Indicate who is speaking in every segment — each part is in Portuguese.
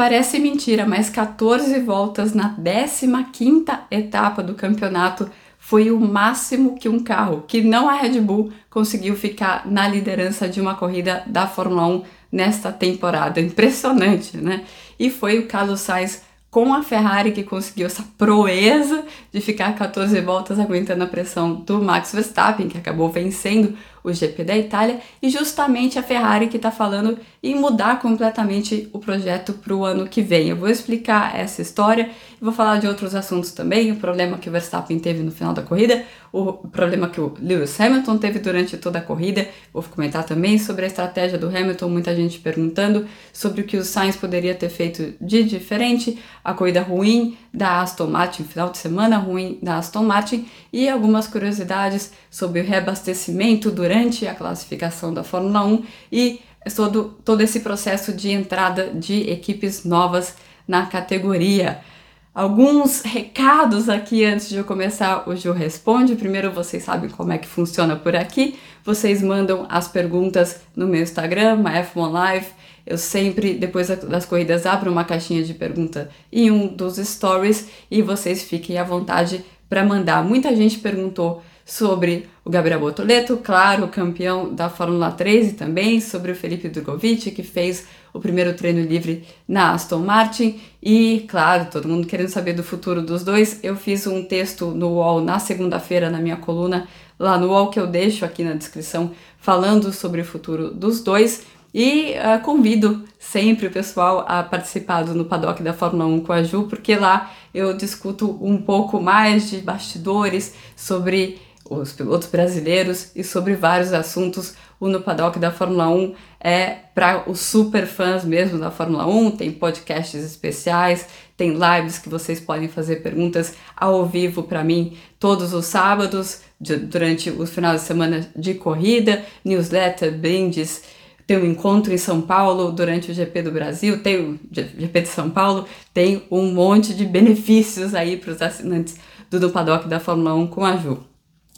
Speaker 1: Parece mentira, mas 14 voltas na 15ª etapa do campeonato foi o máximo que um carro, que não a Red Bull, conseguiu ficar na liderança de uma corrida da Fórmula 1 nesta temporada. Impressionante, né? E foi o Carlos Sainz com a Ferrari que conseguiu essa proeza de ficar 14 voltas aguentando a pressão do Max Verstappen, que acabou vencendo o GP da Itália, e justamente a Ferrari que está falando em mudar completamente o projeto para o ano que vem. Eu vou explicar essa história vou falar de outros assuntos também, o problema que o Verstappen teve no final da corrida, o problema que o Lewis Hamilton teve durante toda a corrida, vou comentar também sobre a estratégia do Hamilton, muita gente perguntando sobre o que o Sainz poderia ter feito de diferente, a corrida ruim da Aston Martin, final de semana ruim da Aston Martin e algumas curiosidades sobre o reabastecimento durante a classificação da Fórmula 1 e todo, todo esse processo de entrada de equipes novas na categoria. Alguns recados aqui antes de eu começar o Gil Responde. Primeiro, vocês sabem como é que funciona por aqui. Vocês mandam as perguntas no meu Instagram, F1 Live. Eu sempre, depois das corridas, abro uma caixinha de pergunta em um dos stories e vocês fiquem à vontade para mandar. Muita gente perguntou sobre Gabriel Botoleto, claro, campeão da Fórmula 3 e também sobre o Felipe Drogovic, que fez o primeiro treino livre na Aston Martin e, claro, todo mundo querendo saber do futuro dos dois. Eu fiz um texto no UOL na segunda-feira na minha coluna lá no UOL que eu deixo aqui na descrição falando sobre o futuro dos dois. E uh, convido sempre o pessoal a participar do No Paddock da Fórmula 1 com a Ju, porque lá eu discuto um pouco mais de bastidores sobre os pilotos brasileiros e sobre vários assuntos. O No Paddock da Fórmula 1 é para os super fãs mesmo da Fórmula 1, tem podcasts especiais, tem lives que vocês podem fazer perguntas ao vivo para mim todos os sábados, de, durante os finais de semana de corrida, newsletter, brindes tem um encontro em São Paulo durante o GP do Brasil, tem o GP de São Paulo, tem um monte de benefícios aí para os assinantes do, do Paddock da Fórmula 1 com a Ju.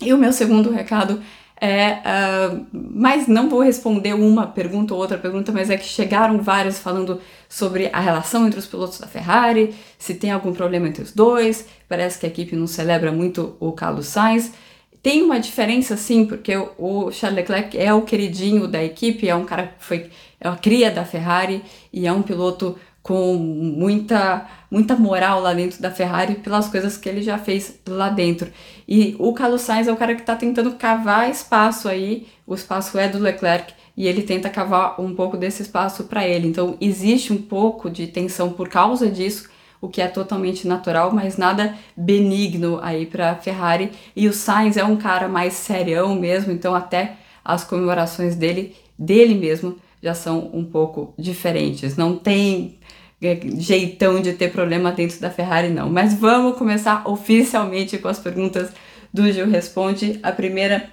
Speaker 1: E o meu segundo recado é, uh, mas não vou responder uma pergunta ou outra pergunta, mas é que chegaram vários falando sobre a relação entre os pilotos da Ferrari, se tem algum problema entre os dois, parece que a equipe não celebra muito o Carlos Sainz. Tem uma diferença sim, porque o Charles Leclerc é o queridinho da equipe, é um cara que foi é a cria da Ferrari e é um piloto com muita muita moral lá dentro da Ferrari pelas coisas que ele já fez lá dentro. E o Carlos Sainz é o cara que está tentando cavar espaço aí, o espaço é do Leclerc e ele tenta cavar um pouco desse espaço para ele. Então existe um pouco de tensão por causa disso o que é totalmente natural, mas nada benigno aí para Ferrari. E o Sainz é um cara mais serião mesmo, então até as comemorações dele, dele mesmo, já são um pouco diferentes. Não tem é, jeitão de ter problema dentro da Ferrari, não. Mas vamos começar oficialmente com as perguntas do Gil Responde. A primeira,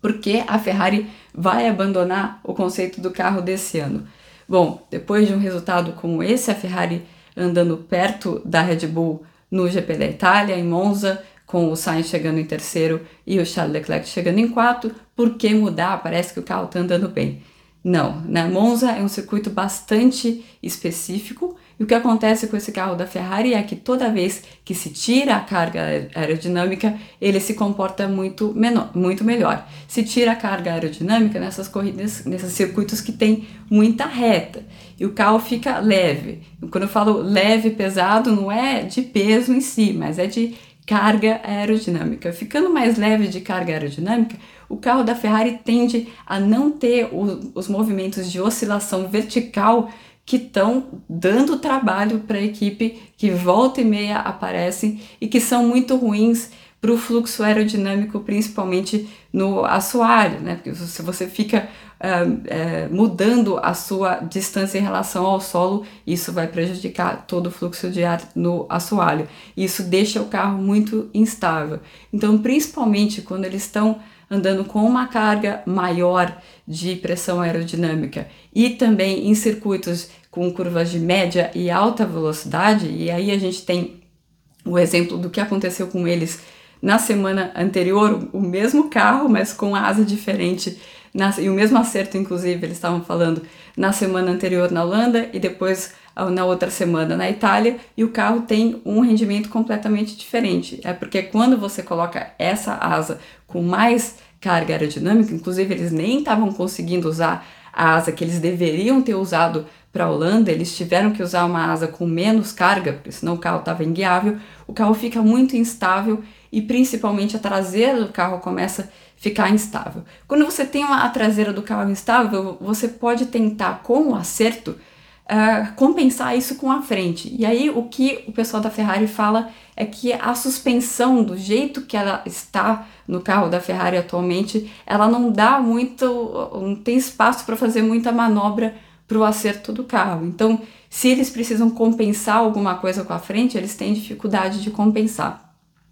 Speaker 1: por que a Ferrari vai abandonar o conceito do carro desse ano? Bom, depois de um resultado como esse, a Ferrari andando perto da Red Bull no GP da Itália, em Monza, com o Sainz chegando em terceiro e o Charles Leclerc chegando em quarto. Por que mudar? Parece que o carro está andando bem. Não, né? Monza é um circuito bastante específico e o que acontece com esse carro da Ferrari é que toda vez que se tira a carga aerodinâmica, ele se comporta muito, menor, muito melhor. Se tira a carga aerodinâmica nessas corridas, nesses circuitos que tem muita reta e o carro fica leve. Quando eu falo leve, pesado, não é de peso em si, mas é de carga aerodinâmica. Ficando mais leve de carga aerodinâmica, o carro da Ferrari tende a não ter o, os movimentos de oscilação vertical que estão dando trabalho para a equipe, que volta e meia aparecem e que são muito ruins para o fluxo aerodinâmico, principalmente no assoalho, né? Porque se você fica uh, uh, mudando a sua distância em relação ao solo, isso vai prejudicar todo o fluxo de ar no assoalho. Isso deixa o carro muito instável. Então, principalmente quando eles estão andando com uma carga maior de pressão aerodinâmica e também em circuitos com curvas de média e alta velocidade, e aí a gente tem o exemplo do que aconteceu com eles na semana anterior, o mesmo carro, mas com asa diferente, na, e o mesmo acerto, inclusive, eles estavam falando na semana anterior na Holanda e depois na outra semana na Itália, e o carro tem um rendimento completamente diferente. É porque quando você coloca essa asa com mais carga aerodinâmica, inclusive eles nem estavam conseguindo usar a asa que eles deveriam ter usado para a Holanda, eles tiveram que usar uma asa com menos carga, porque senão o carro estava inguiável, o carro fica muito instável e principalmente a traseira do carro começa a ficar instável. Quando você tem a traseira do carro instável, você pode tentar com o acerto uh, compensar isso com a frente. E aí o que o pessoal da Ferrari fala é que a suspensão do jeito que ela está no carro da Ferrari atualmente, ela não dá muito, não tem espaço para fazer muita manobra para o acerto do carro. Então, se eles precisam compensar alguma coisa com a frente, eles têm dificuldade de compensar.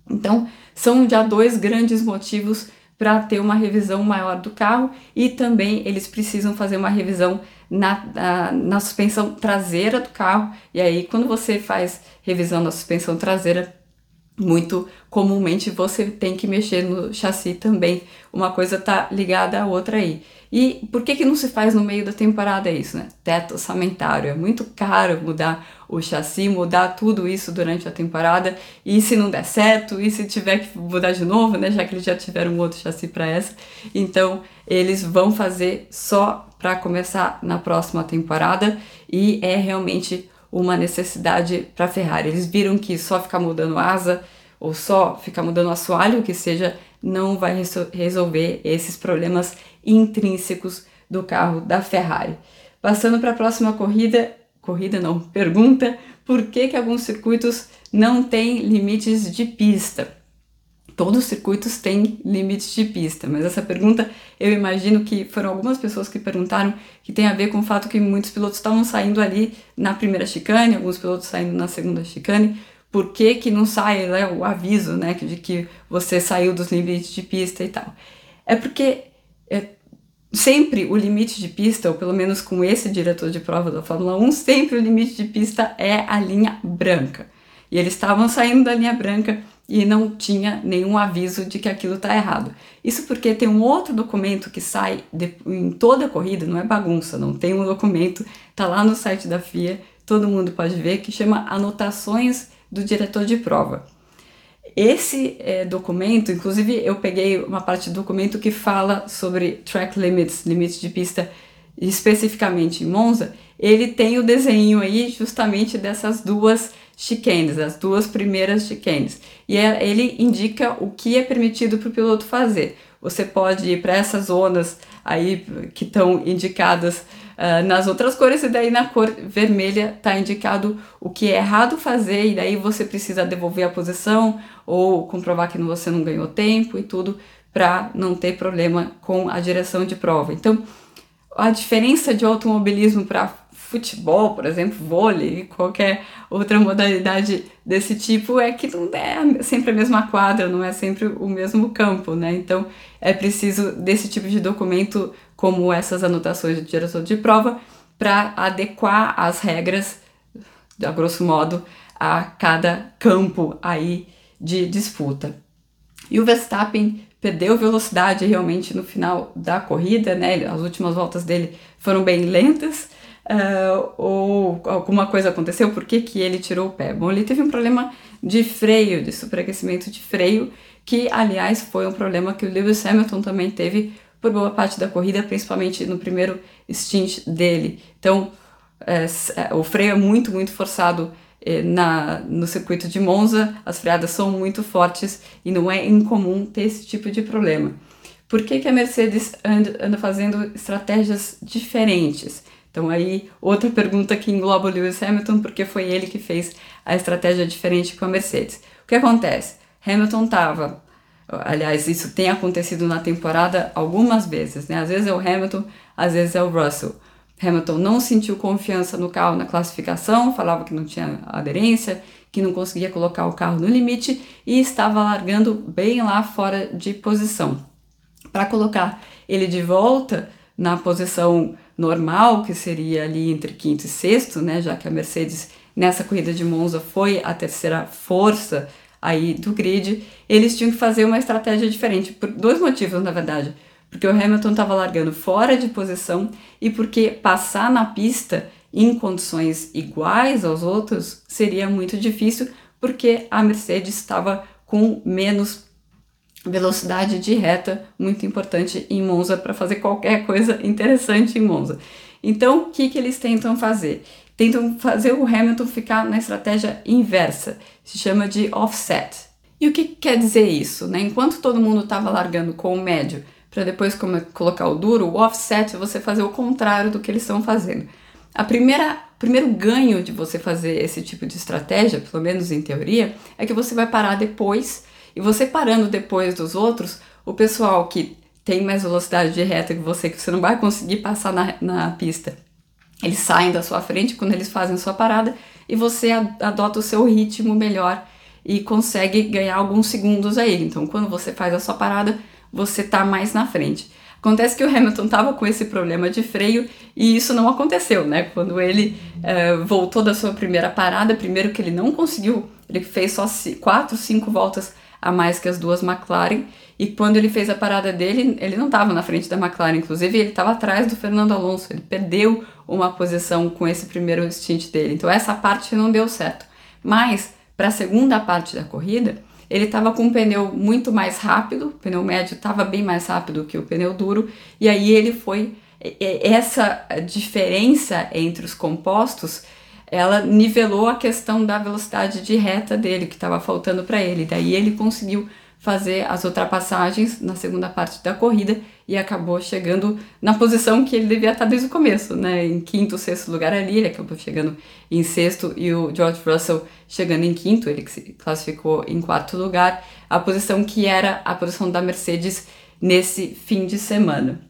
Speaker 1: Então, são já dois grandes motivos para ter uma revisão maior do carro e também eles precisam fazer uma revisão na, na, na, suspensão traseira do carro. E aí, quando você faz revisão na suspensão traseira, muito comumente você tem que mexer no chassi também. Uma coisa tá ligada à outra aí. E por que que não se faz no meio da temporada isso, né? Teto orçamentário. É muito caro mudar o chassi, mudar tudo isso durante a temporada. E se não der certo, e se tiver que mudar de novo, né? Já que eles já tiveram um outro chassi para essa. Então, eles vão fazer só para começar na próxima temporada e é realmente uma necessidade para a Ferrari. Eles viram que só ficar mudando asa ou só ficar mudando assoalho, que seja, não vai resolver esses problemas intrínsecos do carro da Ferrari. Passando para a próxima corrida, corrida não, pergunta, por que que alguns circuitos não têm limites de pista? Todos os circuitos têm limites de pista, mas essa pergunta eu imagino que foram algumas pessoas que perguntaram que tem a ver com o fato que muitos pilotos estavam saindo ali na primeira chicane, alguns pilotos saindo na segunda chicane, por que, que não sai né, o aviso né, de que você saiu dos limites de pista e tal. É porque é, sempre o limite de pista, ou pelo menos com esse diretor de prova da Fórmula 1, sempre o limite de pista é a linha branca. E eles estavam saindo da linha branca e não tinha nenhum aviso de que aquilo está errado. Isso porque tem um outro documento que sai de, em toda a corrida, não é bagunça, não tem um documento, tá lá no site da FIA, todo mundo pode ver, que chama Anotações do Diretor de Prova. Esse é, documento, inclusive eu peguei uma parte do documento que fala sobre track limits, limites de pista especificamente em Monza, ele tem o desenho aí justamente dessas duas chicanes, as duas primeiras chicanes. E é, ele indica o que é permitido para o piloto fazer. Você pode ir para essas zonas aí que estão indicadas uh, nas outras cores, e daí na cor vermelha está indicado o que é errado fazer, e daí você precisa devolver a posição ou comprovar que você não ganhou tempo e tudo para não ter problema com a direção de prova. Então, a diferença de automobilismo para futebol, por exemplo, vôlei, qualquer outra modalidade desse tipo, é que não é sempre a mesma quadra, não é sempre o mesmo campo, né? Então é preciso desse tipo de documento, como essas anotações do diretor de prova, para adequar as regras, a grosso modo, a cada campo aí de disputa. E o Verstappen perdeu velocidade realmente no final da corrida, né? As últimas voltas dele foram bem lentas uh, ou alguma coisa aconteceu, por que, que ele tirou o pé? Bom, ele teve um problema de freio, de superaquecimento de freio, que aliás foi um problema que o Lewis Hamilton também teve por boa parte da corrida, principalmente no primeiro stint dele. Então, é, o freio é muito, muito forçado é, na, no circuito de Monza, as freadas são muito fortes e não é incomum ter esse tipo de problema. Por que, que a Mercedes anda, anda fazendo estratégias diferentes? Então aí outra pergunta que engloba o Lewis Hamilton, porque foi ele que fez a estratégia diferente com a Mercedes. O que acontece? Hamilton estava Aliás, isso tem acontecido na temporada algumas vezes, né? Às vezes é o Hamilton, às vezes é o Russell. Hamilton não sentiu confiança no carro na classificação, falava que não tinha aderência, que não conseguia colocar o carro no limite e estava largando bem lá fora de posição. Para colocar ele de volta na posição normal, que seria ali entre quinto e sexto, né, já que a Mercedes nessa corrida de Monza foi a terceira força aí do grid, eles tinham que fazer uma estratégia diferente por dois motivos, na verdade. Porque o Hamilton estava largando fora de posição e porque passar na pista em condições iguais aos outros seria muito difícil, porque a Mercedes estava com menos velocidade de reta, muito importante em Monza para fazer qualquer coisa interessante em Monza. Então, o que, que eles tentam fazer? Tentam fazer o Hamilton ficar na estratégia inversa, se chama de offset. E o que quer dizer isso? Né? Enquanto todo mundo estava largando com o médio para depois colocar o duro, o offset é você fazer o contrário do que eles estão fazendo. A primeira primeiro ganho de você fazer esse tipo de estratégia, pelo menos em teoria, é que você vai parar depois e você parando depois dos outros, o pessoal que tem mais velocidade de reta que você, que você não vai conseguir passar na, na pista, eles saem da sua frente quando eles fazem sua parada e você adota o seu ritmo melhor e consegue ganhar alguns segundos aí. Então, quando você faz a sua parada, você tá mais na frente. Acontece que o Hamilton tava com esse problema de freio e isso não aconteceu, né? Quando ele uh, voltou da sua primeira parada, primeiro que ele não conseguiu, ele fez só quatro, cinco voltas a mais que as duas McLaren. E quando ele fez a parada dele, ele não estava na frente da McLaren, inclusive ele estava atrás do Fernando Alonso. Ele perdeu uma posição com esse primeiro stint dele. Então essa parte não deu certo. Mas para a segunda parte da corrida, ele estava com um pneu muito mais rápido, o pneu médio estava bem mais rápido que o pneu duro, e aí ele foi essa diferença entre os compostos ela nivelou a questão da velocidade de reta dele, que estava faltando para ele. Daí ele conseguiu fazer as ultrapassagens na segunda parte da corrida e acabou chegando na posição que ele devia estar desde o começo, né? Em quinto, sexto lugar ali, ele acabou chegando em sexto e o George Russell chegando em quinto, ele se classificou em quarto lugar, a posição que era a posição da Mercedes nesse fim de semana.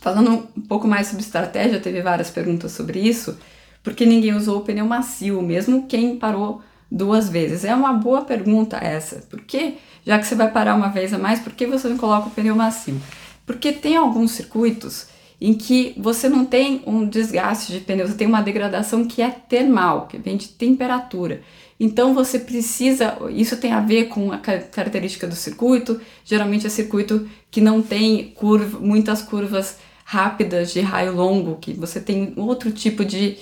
Speaker 1: Falando um pouco mais sobre estratégia, teve várias perguntas sobre isso porque ninguém usou o pneu macio, mesmo quem parou duas vezes? É uma boa pergunta essa. Por que, já que você vai parar uma vez a mais, por que você não coloca o pneu macio? Porque tem alguns circuitos em que você não tem um desgaste de pneu, você tem uma degradação que é termal, que vem de temperatura. Então você precisa, isso tem a ver com a característica do circuito, geralmente é circuito que não tem curva, muitas curvas rápidas de raio longo, que você tem outro tipo de,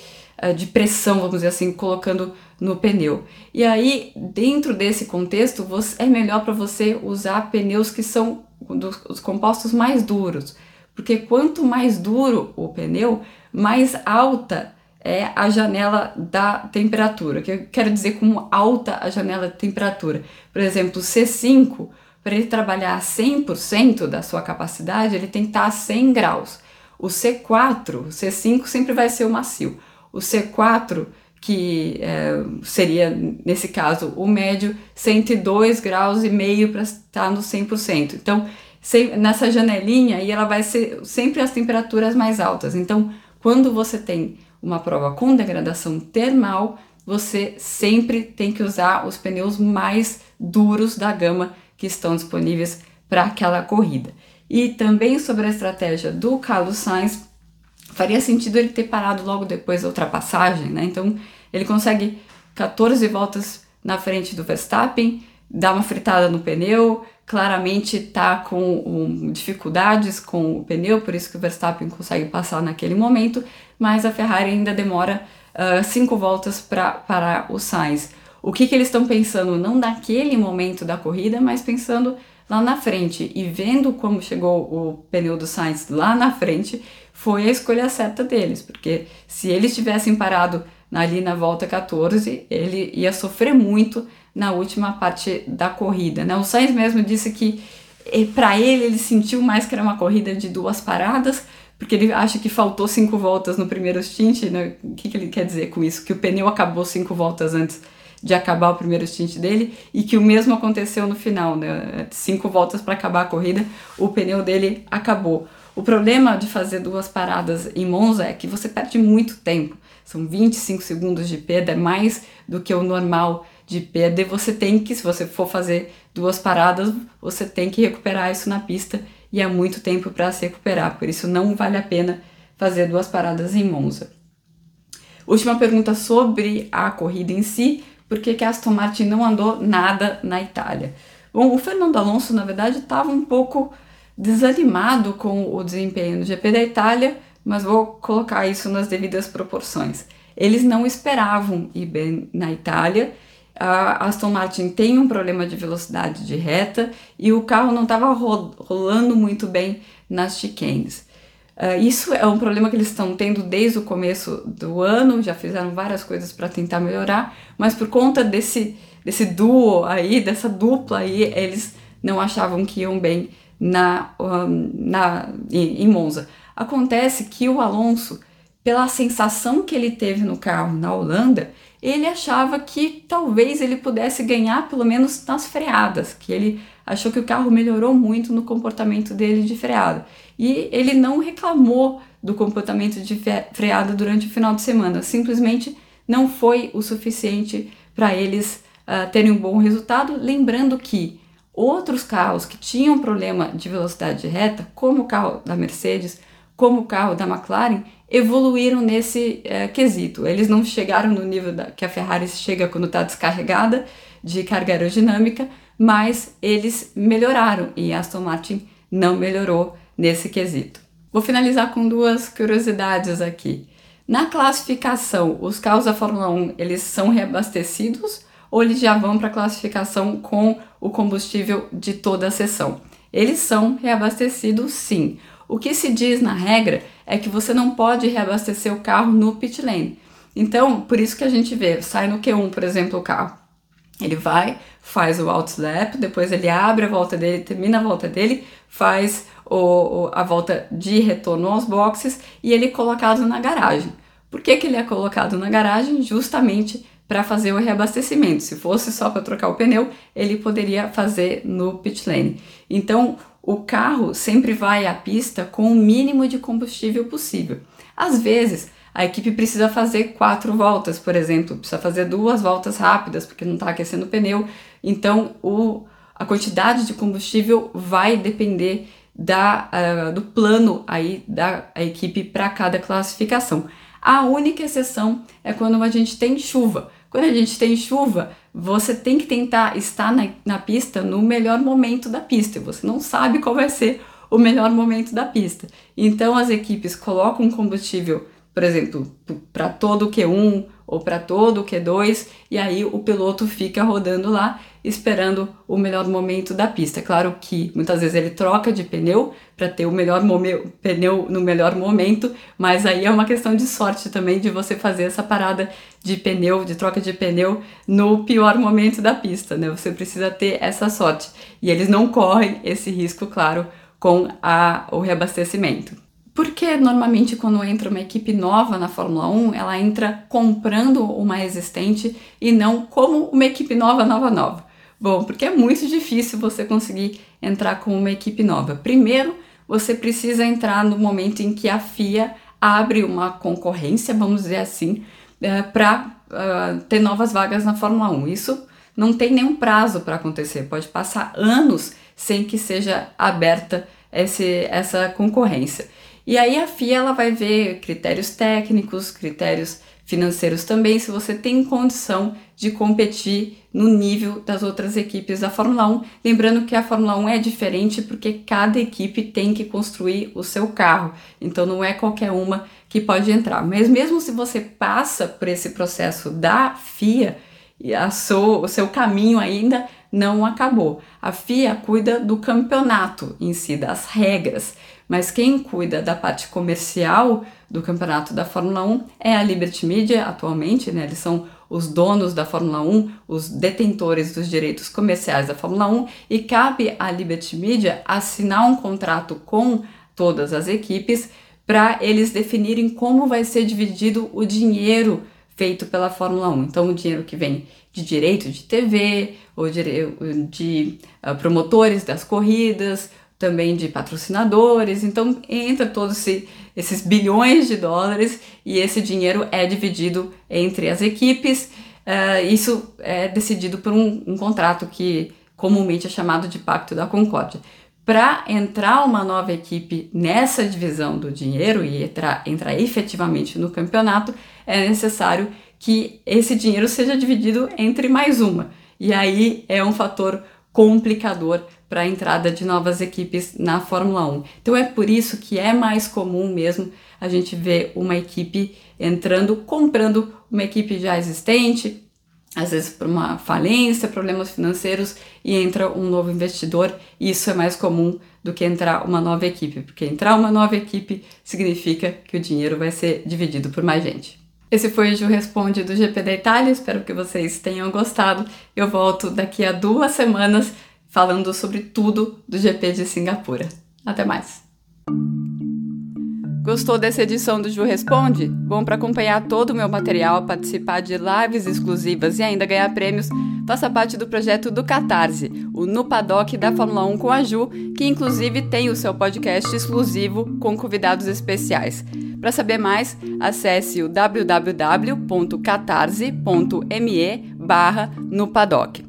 Speaker 1: de pressão, vamos dizer assim, colocando no pneu. E aí, dentro desse contexto, você, é melhor para você usar pneus que são dos, os compostos mais duros, porque quanto mais duro o pneu, mais alta é a janela da temperatura. Que eu quero dizer com alta a janela de temperatura? Por exemplo, C5, para ele trabalhar 100% da sua capacidade, ele tem que estar a 100 graus. O C4, o C5 sempre vai ser o macio o C4, que é, seria, nesse caso, o médio, 102 graus e meio para estar no 100%. Então, sem, nessa janelinha aí ela vai ser sempre as temperaturas mais altas. Então, quando você tem uma prova com degradação termal, você sempre tem que usar os pneus mais duros da gama que estão disponíveis para aquela corrida. E também sobre a estratégia do Carlos Sainz, faria sentido ele ter parado logo depois da ultrapassagem, né? Então ele consegue 14 voltas na frente do Verstappen, dá uma fritada no pneu, claramente está com um, dificuldades com o pneu, por isso que o Verstappen consegue passar naquele momento, mas a Ferrari ainda demora uh, cinco voltas para parar o Sainz. O que, que eles estão pensando, não naquele momento da corrida, mas pensando lá na frente e vendo como chegou o pneu do Sainz lá na frente, foi a escolha certa deles, porque se eles tivessem parado ali na volta 14, ele ia sofrer muito na última parte da corrida. Né? O Sainz mesmo disse que eh, para ele ele sentiu mais que era uma corrida de duas paradas, porque ele acha que faltou cinco voltas no primeiro stint. Né? O que, que ele quer dizer com isso? Que o pneu acabou cinco voltas antes de acabar o primeiro stint dele e que o mesmo aconteceu no final, né? Cinco voltas para acabar a corrida, o pneu dele acabou. O problema de fazer duas paradas em Monza é que você perde muito tempo. São 25 segundos de perda, é mais do que o normal de perda. E você tem que, se você for fazer duas paradas, você tem que recuperar isso na pista e é muito tempo para se recuperar. Por isso não vale a pena fazer duas paradas em Monza. Última pergunta sobre a corrida em si, por que, que a Aston Martin não andou nada na Itália? Bom, o Fernando Alonso, na verdade, estava um pouco desanimado com o desempenho no GP da Itália, mas vou colocar isso nas devidas proporções. Eles não esperavam ir bem na Itália. A Aston Martin tem um problema de velocidade de reta e o carro não estava rolando muito bem nas chicanes. Uh, isso é um problema que eles estão tendo desde o começo do ano, já fizeram várias coisas para tentar melhorar, mas por conta desse, desse duo aí, dessa dupla aí, eles não achavam que iam bem na, na, em, em Monza. Acontece que o Alonso, pela sensação que ele teve no carro na Holanda, ele achava que talvez ele pudesse ganhar pelo menos nas freadas, que ele achou que o carro melhorou muito no comportamento dele de freada. E ele não reclamou do comportamento de freada durante o final de semana, simplesmente não foi o suficiente para eles uh, terem um bom resultado. Lembrando que outros carros que tinham problema de velocidade reta, como o carro da Mercedes, como o carro da McLaren, evoluíram nesse é, quesito. Eles não chegaram no nível da, que a Ferrari chega quando está descarregada de carga aerodinâmica, mas eles melhoraram e a Aston Martin não melhorou nesse quesito. Vou finalizar com duas curiosidades aqui. Na classificação, os carros da Fórmula 1 eles são reabastecidos ou eles já vão para a classificação com o combustível de toda a sessão? Eles são reabastecidos sim. O que se diz na regra é que você não pode reabastecer o carro no pit lane. Então, por isso que a gente vê, sai no Q1, por exemplo, o carro. Ele vai, faz o outlap, depois ele abre a volta dele, termina a volta dele, faz o, a volta de retorno aos boxes e ele é colocado na garagem. Por que, que ele é colocado na garagem? Justamente para fazer o reabastecimento. Se fosse só para trocar o pneu, ele poderia fazer no pit lane. Então, o carro sempre vai à pista com o mínimo de combustível possível. Às vezes, a equipe precisa fazer quatro voltas, por exemplo, precisa fazer duas voltas rápidas porque não está aquecendo o pneu. Então, o, a quantidade de combustível vai depender da, uh, do plano aí da equipe para cada classificação. A única exceção é quando a gente tem chuva. Quando a gente tem chuva, você tem que tentar estar na, na pista no melhor momento da pista. Você não sabe qual vai ser o melhor momento da pista. Então as equipes colocam combustível, por exemplo, para todo o Q1 ou para todo o Q2, e aí o piloto fica rodando lá esperando o melhor momento da pista. Claro que muitas vezes ele troca de pneu para ter o melhor pneu no melhor momento, mas aí é uma questão de sorte também de você fazer essa parada de pneu, de troca de pneu no pior momento da pista, né? Você precisa ter essa sorte. E eles não correm esse risco, claro, com a, o reabastecimento. Porque normalmente quando entra uma equipe nova na Fórmula 1, ela entra comprando uma existente e não como uma equipe nova, nova, nova. Bom, porque é muito difícil você conseguir entrar com uma equipe nova. Primeiro, você precisa entrar no momento em que a FIA abre uma concorrência, vamos dizer assim, é, para ah, ter novas vagas na Fórmula 1. Isso não tem nenhum prazo para acontecer, pode passar anos sem que seja aberta esse, essa concorrência. E aí a FIA ela vai ver critérios técnicos, critérios financeiros também, se você tem condição de competir no nível das outras equipes da Fórmula 1. Lembrando que a Fórmula 1 é diferente porque cada equipe tem que construir o seu carro, então não é qualquer uma que pode entrar. Mas mesmo se você passa por esse processo da FIA, a o seu caminho ainda não acabou. A FIA cuida do campeonato em si, das regras, mas quem cuida da parte comercial do campeonato da Fórmula 1 é a Liberty Media atualmente, né? Eles são os donos da Fórmula 1, os detentores dos direitos comerciais da Fórmula 1 e cabe à Liberty Media assinar um contrato com todas as equipes para eles definirem como vai ser dividido o dinheiro feito pela Fórmula 1. Então, o dinheiro que vem de direito de TV, ou de, de uh, promotores das corridas, também de patrocinadores. Então, entra todos esse, esses bilhões de dólares e esse dinheiro é dividido entre as equipes. Uh, isso é decidido por um, um contrato que comumente é chamado de Pacto da Concórdia. Para entrar uma nova equipe nessa divisão do dinheiro e entrar, entrar efetivamente no campeonato, é necessário que esse dinheiro seja dividido entre mais uma. E aí é um fator complicador para a entrada de novas equipes na Fórmula 1. Então é por isso que é mais comum mesmo a gente ver uma equipe entrando, comprando uma equipe já existente, às vezes por uma falência, problemas financeiros e entra um novo investidor. Isso é mais comum do que entrar uma nova equipe, porque entrar uma nova equipe significa que o dinheiro vai ser dividido por mais gente. Esse foi o Ju Responde do GP da Itália, espero que vocês tenham gostado. Eu volto daqui a duas semanas falando sobre tudo do GP de Singapura. Até mais! Gostou dessa edição do Ju Responde? Bom, para acompanhar todo o meu material, participar de lives exclusivas e ainda ganhar prêmios, faça parte do projeto do Catarse, o No Paddock da Fórmula 1 com a Ju, que inclusive tem o seu podcast exclusivo com convidados especiais. Para saber mais, acesse o www.catarse.me barra no paddock.